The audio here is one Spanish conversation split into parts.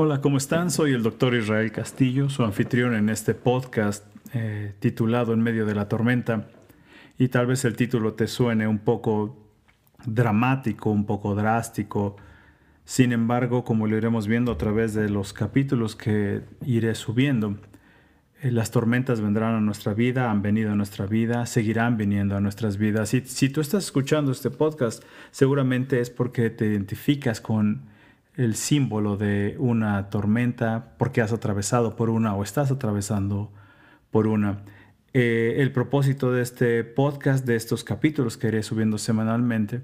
Hola, ¿cómo están? Soy el doctor Israel Castillo, su anfitrión en este podcast eh, titulado En medio de la tormenta. Y tal vez el título te suene un poco dramático, un poco drástico. Sin embargo, como lo iremos viendo a través de los capítulos que iré subiendo, eh, las tormentas vendrán a nuestra vida, han venido a nuestra vida, seguirán viniendo a nuestras vidas. Y si tú estás escuchando este podcast, seguramente es porque te identificas con el símbolo de una tormenta porque has atravesado por una o estás atravesando por una. Eh, el propósito de este podcast, de estos capítulos que iré subiendo semanalmente,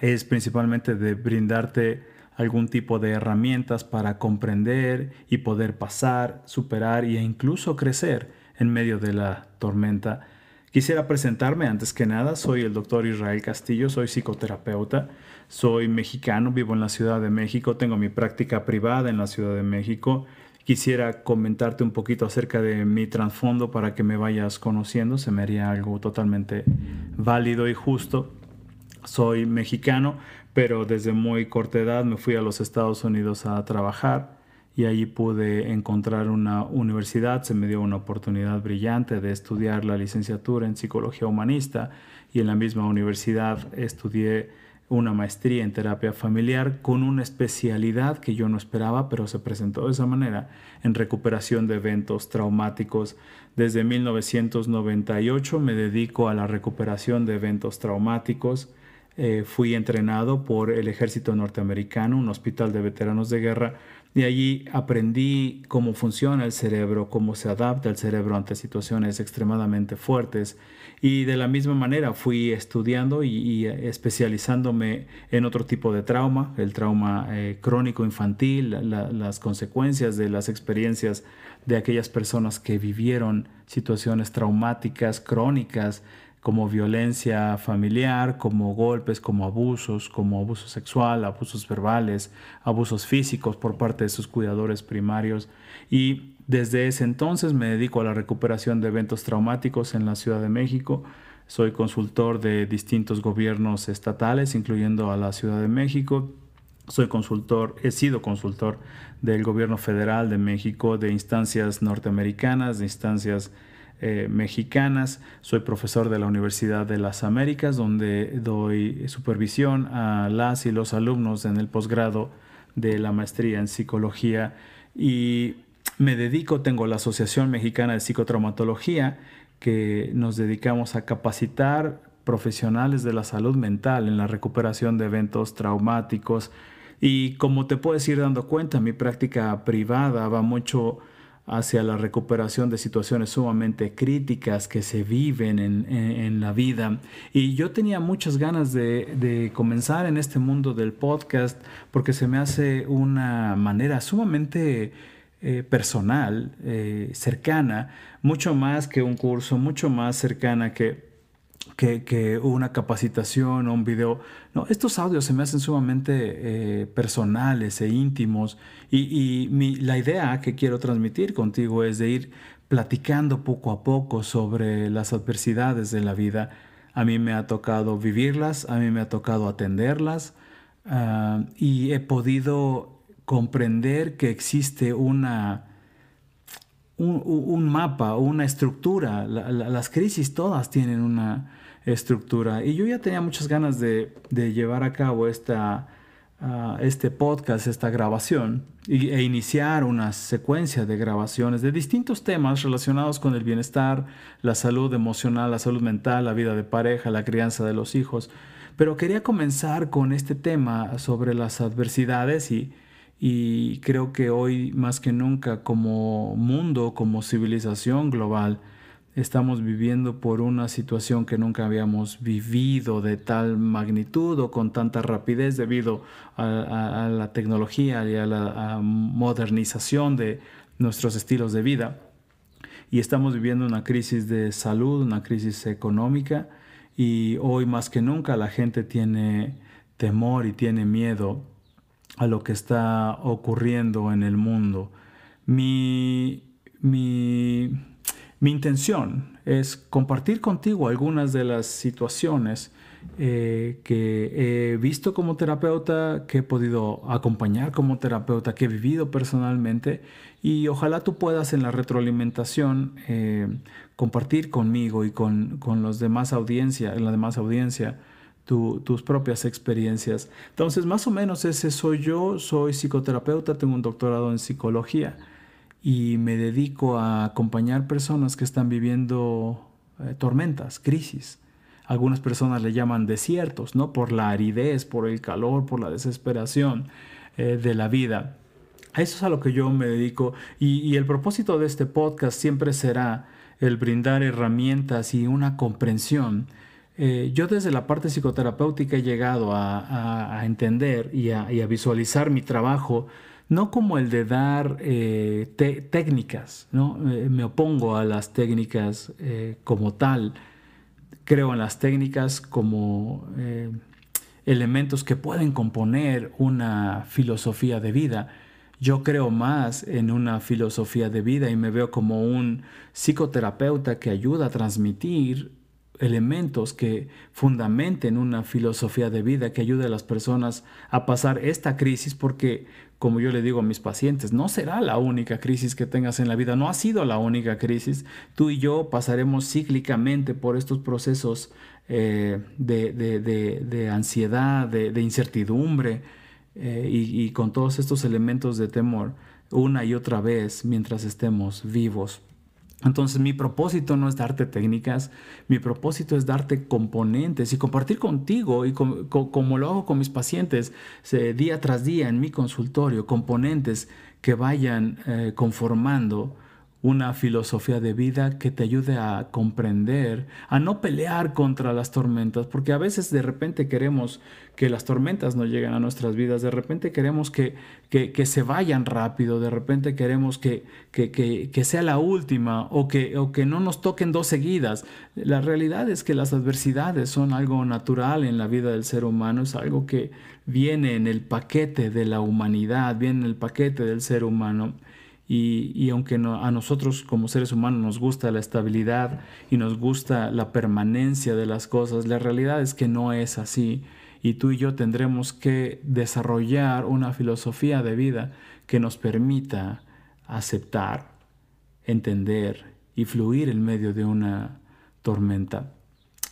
es principalmente de brindarte algún tipo de herramientas para comprender y poder pasar, superar e incluso crecer en medio de la tormenta. Quisiera presentarme antes que nada, soy el doctor Israel Castillo, soy psicoterapeuta. Soy mexicano, vivo en la Ciudad de México, tengo mi práctica privada en la Ciudad de México. Quisiera comentarte un poquito acerca de mi trasfondo para que me vayas conociendo, se me haría algo totalmente válido y justo. Soy mexicano, pero desde muy corta edad me fui a los Estados Unidos a trabajar y allí pude encontrar una universidad, se me dio una oportunidad brillante de estudiar la licenciatura en psicología humanista y en la misma universidad estudié una maestría en terapia familiar con una especialidad que yo no esperaba, pero se presentó de esa manera, en recuperación de eventos traumáticos. Desde 1998 me dedico a la recuperación de eventos traumáticos. Eh, fui entrenado por el ejército norteamericano, un hospital de veteranos de guerra, y allí aprendí cómo funciona el cerebro, cómo se adapta el cerebro ante situaciones extremadamente fuertes. Y de la misma manera fui estudiando y, especializándome en otro tipo de trauma, el trauma eh, crónico infantil, las consecuencias de las experiencias de aquellas personas que vivieron situaciones traumáticas crónicas como violencia familiar, como golpes, como abusos, como abuso sexual, abusos verbales, abusos físicos por parte de sus cuidadores primarios. Y desde ese entonces me dedico a la recuperación de eventos traumáticos en la Ciudad de México. Soy consultor de distintos gobiernos estatales, incluyendo a la Ciudad de México. Soy consultor, he sido consultor del gobierno federal de México, de instancias norteamericanas, de instancias eh, mexicanas. Soy profesor de la Universidad de las Américas, donde doy supervisión a las y los alumnos en el posgrado de la maestría en psicología y me dedico, tengo la Asociación Mexicana de Psicotraumatología, que nos dedicamos a capacitar profesionales de la salud mental en la recuperación de eventos traumáticos. Y como te puedes ir dando cuenta, mi práctica privada va mucho hacia la recuperación de situaciones sumamente críticas que se viven en, la vida. Y yo tenía muchas ganas de, comenzar en este mundo del podcast porque se me hace una manera sumamente eh, personal, eh, cercana, mucho más que un curso, mucho más cercana que que, una capacitación o un video. No, estos audios se me hacen sumamente eh, personales e íntimos y, la idea que quiero transmitir contigo es de ir platicando poco a poco sobre las adversidades de la vida. A mí me ha tocado vivirlas, a mí me ha tocado atenderlas ah, y he podido comprender que existe una, un, mapa, una estructura. las crisis todas tienen una, estructura. Y yo ya tenía muchas ganas de, llevar a cabo esta, ah, este podcast, esta grabación, e iniciar una secuencia de grabaciones de distintos temas relacionados con el bienestar, la salud emocional, la salud mental, la vida de pareja, la crianza de los hijos. Pero quería comenzar con este tema sobre las adversidades y, y creo que hoy más que nunca como mundo, como civilización global, estamos viviendo por una situación que nunca habíamos vivido de tal magnitud o con tanta rapidez debido a, la tecnología y a la modernización de nuestros estilos de vida. Y estamos viviendo una crisis de salud, una crisis económica y hoy más que nunca la gente tiene temor y tiene miedo a lo que está ocurriendo en el mundo. Mi, mi mi intención es compartir contigo algunas de las situaciones eh, que he visto como terapeuta, que he podido acompañar como terapeuta, que he vivido personalmente y ojalá tú puedas en la retroalimentación eh, compartir conmigo y con, los demás audiencia, en la demás audiencia tus propias experiencias. Entonces, más o menos ese soy yo, soy psicoterapeuta, tengo un doctorado en psicología y me dedico a acompañar personas que están viviendo eh, tormentas, crisis. Algunas personas le llaman desiertos, ¿no? Por la aridez, por el calor, por la desesperación eh, de la vida. Eso es a lo que yo me dedico y, el propósito de este podcast siempre será el brindar herramientas y una comprensión. Eh, yo desde la parte psicoterapéutica he llegado a, entender y a, visualizar mi trabajo no como el de dar eh, técnicas, ¿no? me opongo a las técnicas como tal, creo en las técnicas como eh, elementos que pueden componer una filosofía de vida. Yo creo más en una filosofía de vida y me veo como un psicoterapeuta que ayuda a transmitir elementos que fundamenten una filosofía de vida que ayude a las personas a pasar esta crisis porque como yo le digo a mis pacientes, no será la única crisis que tengas en la vida, no ha sido la única crisis. Tú y yo pasaremos cíclicamente por estos procesos eh, de, ansiedad, de, incertidumbre eh, y con todos estos elementos de temor una y otra vez mientras estemos vivos. Entonces mi propósito no es darte técnicas, mi propósito es darte componentes y compartir contigo y como lo hago con mis pacientes día tras día en mi consultorio, componentes que vayan eh, conformando una filosofía de vida que te ayude a comprender, a no pelear contra las tormentas, porque a veces de repente queremos que las tormentas no lleguen a nuestras vidas, de repente queremos que, que, se vayan rápido, de repente queremos que, que, sea la última o que, o que no nos toquen dos seguidas. La realidad es que las adversidades son algo natural en la vida del ser humano, es algo que viene en el paquete de la humanidad, viene en el paquete del ser humano. Y, aunque a nosotros como seres humanos nos gusta la estabilidad y nos gusta la permanencia de las cosas, la realidad es que no es así. Y tú y yo tendremos que desarrollar una filosofía de vida que nos permita aceptar, entender y fluir en medio de una tormenta.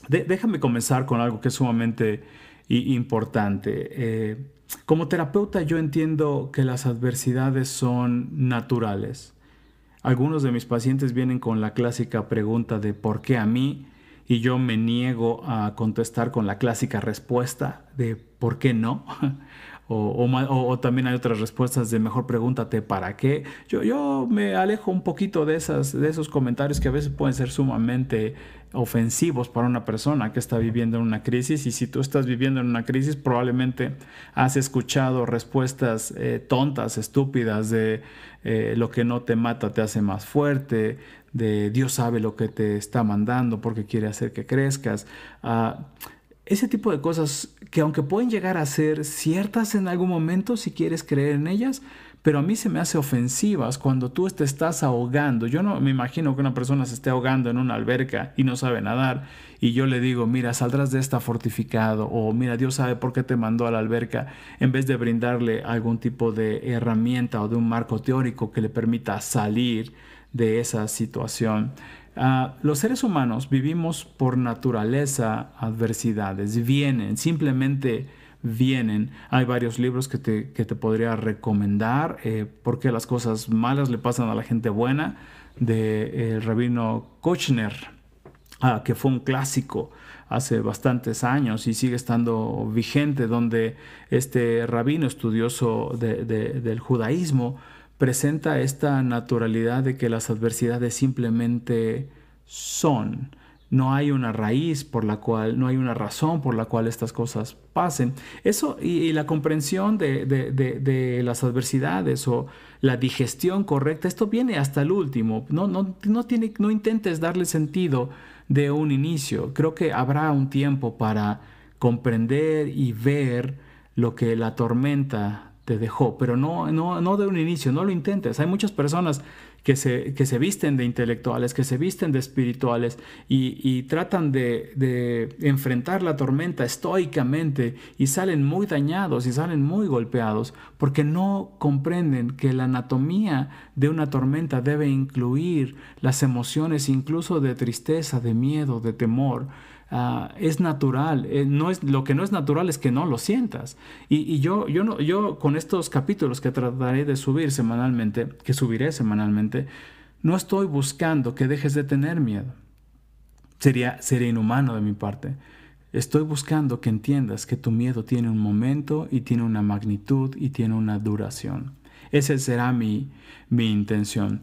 déjame comenzar con algo que es sumamente importante. Eh, como terapeuta yo entiendo que las adversidades son naturales. Algunos de mis pacientes vienen con la clásica pregunta de ¿por qué a mí? Y yo me niego a contestar con la clásica respuesta de ¿por qué no? O, también hay otras respuestas de mejor pregúntate para qué. Yo, yo me alejo un poquito de, esas, de esos comentarios que a veces pueden ser sumamente ofensivos para una persona que está viviendo en una crisis y si tú estás viviendo en una crisis probablemente has escuchado respuestas eh, tontas, estúpidas de eh, lo que no te mata te hace más fuerte, de Dios sabe lo que te está mandando porque quiere hacer que crezcas. Ah, ese tipo de cosas que aunque pueden llegar a ser ciertas en algún momento si quieres creer en ellas, pero a mí se me hace ofensivas cuando tú te estás ahogando. Yo no me imagino que una persona se esté ahogando en una alberca y no sabe nadar y yo le digo, mira, saldrás de esta fortificado o mira, Dios sabe por qué te mandó a la alberca en vez de brindarle algún tipo de herramienta o de un marco teórico que le permita salir de esa situación. Ah, los seres humanos vivimos por naturaleza adversidades, vienen, simplemente vienen. Hay varios libros que te, que te podría recomendar, eh, porque las cosas malas le pasan a la gente buena, de el rabino Kochner, ah, que fue un clásico hace bastantes años y sigue estando vigente, donde este rabino estudioso del judaísmo, presenta esta naturalidad de que las adversidades simplemente son. No hay una raíz por la cual, no hay una razón por la cual estas cosas pasen. Eso y, la comprensión de, las adversidades o la digestión correcta, esto viene hasta el último. No, no, no, tiene, no intentes darle sentido de un inicio. Creo que habrá un tiempo para comprender y ver lo que la tormenta te dejó, pero no, no, no de un inicio, no lo intentes. Hay muchas personas que se, que se visten de intelectuales, que se visten de espirituales y, tratan de, de, enfrentar la tormenta estoicamente y salen muy dañados y salen muy golpeados porque no comprenden que la anatomía de una tormenta debe incluir las emociones incluso de tristeza, de miedo, de temor. Ah, es natural. Eh, no es, lo que no es natural es que no lo sientas. Y, yo, yo, no, yo con estos capítulos que trataré de subir semanalmente, que subiré semanalmente, no estoy buscando que dejes de tener miedo. Sería, sería inhumano de mi parte. Estoy buscando que entiendas que tu miedo tiene un momento y tiene una magnitud y tiene una duración. Esa será mi, mi intención.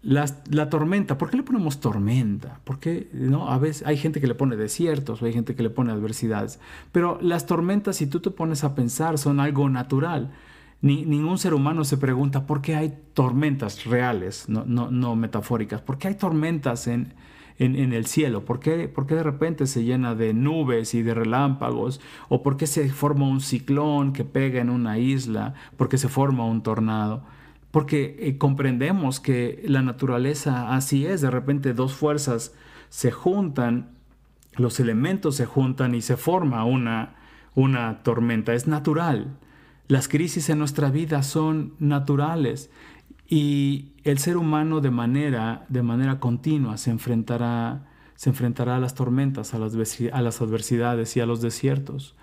La, tormenta, ¿por qué le ponemos tormenta? Porque no? a veces hay gente que le pone desiertos o hay gente que le pone adversidades. Pero las tormentas, si tú te pones a pensar, son algo natural. Ni, ningún ser humano se pregunta por qué hay tormentas reales, no, no, metafóricas. ¿Por qué hay tormentas en, en, el cielo? ¿Por qué, ¿Por qué de repente se llena de nubes y de relámpagos? ¿O por qué se forma un ciclón que pega en una isla? ¿Por qué se forma un tornado? Porque eh, comprendemos que la naturaleza así es, de repente dos fuerzas se juntan, los elementos se juntan y se forma una, una tormenta, es natural. Las crisis en nuestra vida son naturales y el ser humano de manera, de manera continua se enfrentará, se enfrentará a las tormentas, a las, a las adversidades y a los desiertos.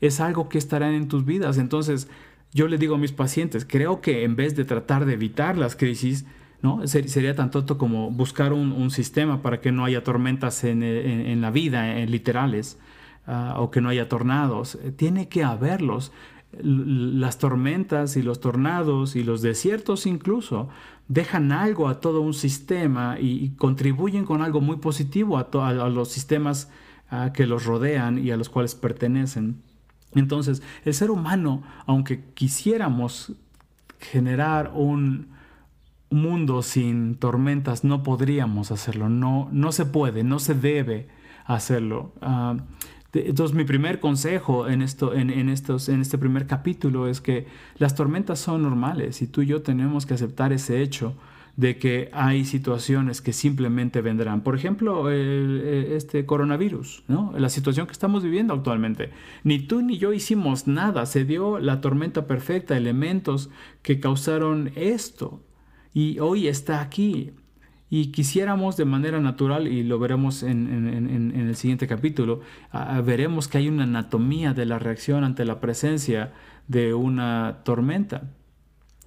Es algo que estará en tus vidas. Entonces, yo le digo a mis pacientes, creo que en vez de tratar de evitar las crisis, ¿no? sería tan tonto como buscar un, sistema para que no haya tormentas en, la vida, en literales, ah, o que no haya tornados. Tiene que haberlos. Las tormentas y los tornados y los desiertos incluso dejan algo a todo un sistema y, contribuyen con algo muy positivo a, los sistemas ah, que los rodean y a los cuales pertenecen. Entonces, el ser humano, aunque quisiéramos generar un mundo sin tormentas, no podríamos hacerlo, no, no se puede, no se debe hacerlo. Ah, entonces, mi primer consejo en, esto, en, estos, en este primer capítulo es que las tormentas son normales y tú y yo tenemos que aceptar ese hecho de que hay situaciones que simplemente vendrán. Por ejemplo, este coronavirus, ¿no? la situación que estamos viviendo actualmente. Ni tú ni yo hicimos nada, se dio la tormenta perfecta, elementos que causaron esto. Y hoy está aquí. Y quisiéramos de manera natural, y lo veremos en, el siguiente capítulo, veremos que hay una anatomía de la reacción ante la presencia de una tormenta.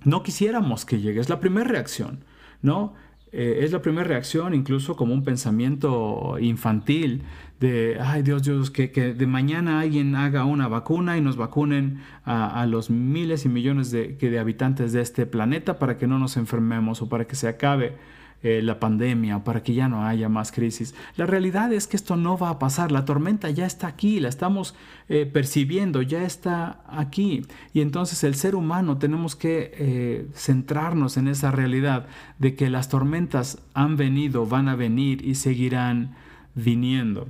No quisiéramos que llegue, es la primera reacción. ¿No? Eh, es la primera reacción, incluso como un pensamiento infantil de, ay Dios, Dios, que, de mañana alguien haga una vacuna y nos vacunen a, los miles y millones de, de habitantes de este planeta para que no nos enfermemos o para que se acabe eh, la pandemia, para que ya no haya más crisis. La realidad es que esto no va a pasar, la tormenta ya está aquí, la estamos eh, percibiendo, ya está aquí. Y entonces el ser humano tenemos que eh, centrarnos en esa realidad de que las tormentas han venido, van a venir y seguirán viniendo.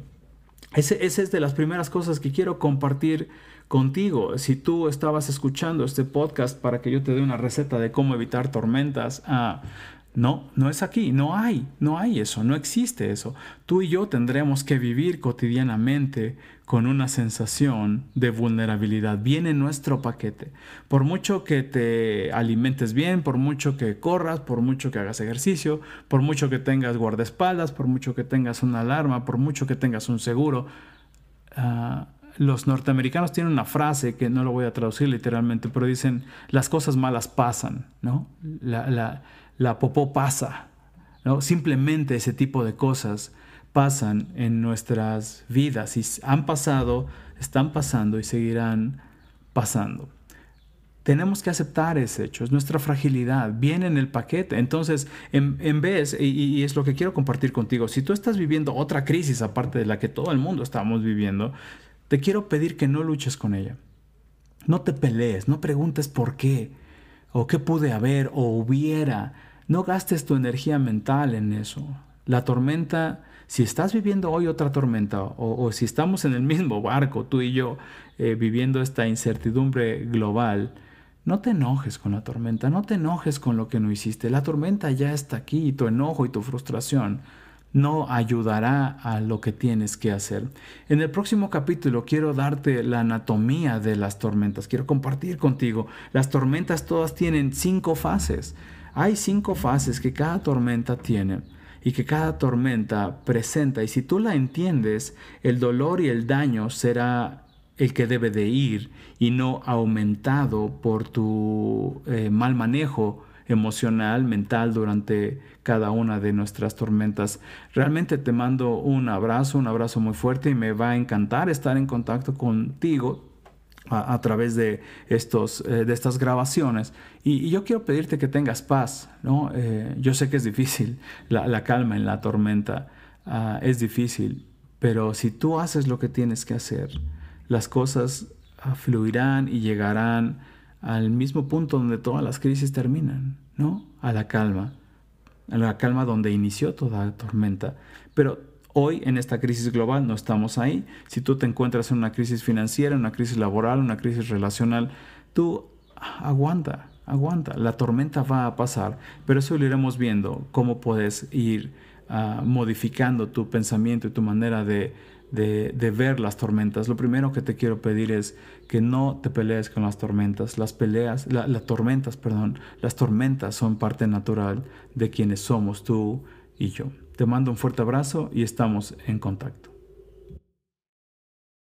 esa es de las primeras cosas que quiero compartir contigo. Si tú estabas escuchando este podcast para que yo te dé una receta de cómo evitar tormentas, ah, no, no es aquí, no hay, no hay eso, no existe eso. Tú y yo tendremos que vivir cotidianamente con una sensación de vulnerabilidad. Viene nuestro paquete. Por mucho que te alimentes bien, por mucho que corras, por mucho que hagas ejercicio, por mucho que tengas guardaespaldas, por mucho que tengas una alarma, por mucho que tengas un seguro. Ah, los norteamericanos tienen una frase que no lo voy a traducir literalmente, pero dicen, las cosas malas pasan, ¿no? Popó pasa. ¿no? Simplemente ese tipo de cosas pasan en nuestras vidas y han pasado, están pasando y seguirán pasando. Tenemos que aceptar ese hecho, es nuestra fragilidad, viene en el paquete. Entonces, en, vez, y, y, es lo que quiero compartir contigo, si tú estás viviendo otra crisis aparte de la que todo el mundo estamos viviendo, te quiero pedir que no luches con ella. No te pelees, no preguntes por qué, o qué pude haber, o hubiera. No gastes tu energía mental en eso. La tormenta, si estás viviendo hoy otra tormenta o, si estamos en el mismo barco, tú y yo, eh, viviendo esta incertidumbre global, no te enojes con la tormenta, no te enojes con lo que no hiciste. La tormenta ya está aquí y tu enojo y tu frustración no ayudará a lo que tienes que hacer. En el próximo capítulo quiero darte la anatomía de las tormentas. Quiero compartir contigo. Las tormentas todas tienen cinco fases. Hay cinco fases que cada tormenta tiene y que cada tormenta presenta. Y si tú la entiendes, el dolor y el daño será el que debe de ir y no aumentado por tu eh, mal manejo emocional, mental durante cada una de nuestras tormentas. Realmente te mando un abrazo, un abrazo muy fuerte y me va a encantar estar en contacto contigo a, través de, estos, eh, de estas grabaciones. Y, yo quiero pedirte que tengas paz. ¿no? Eh, yo sé que es difícil, la, calma en la tormenta ah, es difícil, pero si tú haces lo que tienes que hacer, las cosas ah, fluirán y llegarán al mismo punto donde todas las crisis terminan, ¿no? A la calma, a la calma donde inició toda la tormenta. Pero hoy en esta crisis global no estamos ahí. Si tú te encuentras en una crisis financiera, una crisis laboral, una crisis relacional, tú aguanta, aguanta. La tormenta va a pasar, pero eso lo iremos viendo, cómo puedes ir ah, modificando tu pensamiento y tu manera de de, ver las tormentas, lo primero que te quiero pedir es que no te pelees con las tormentas. Las peleas, las tormentas, perdón, las tormentas son parte natural de quienes somos tú y yo. Te mando un fuerte abrazo y estamos en contacto.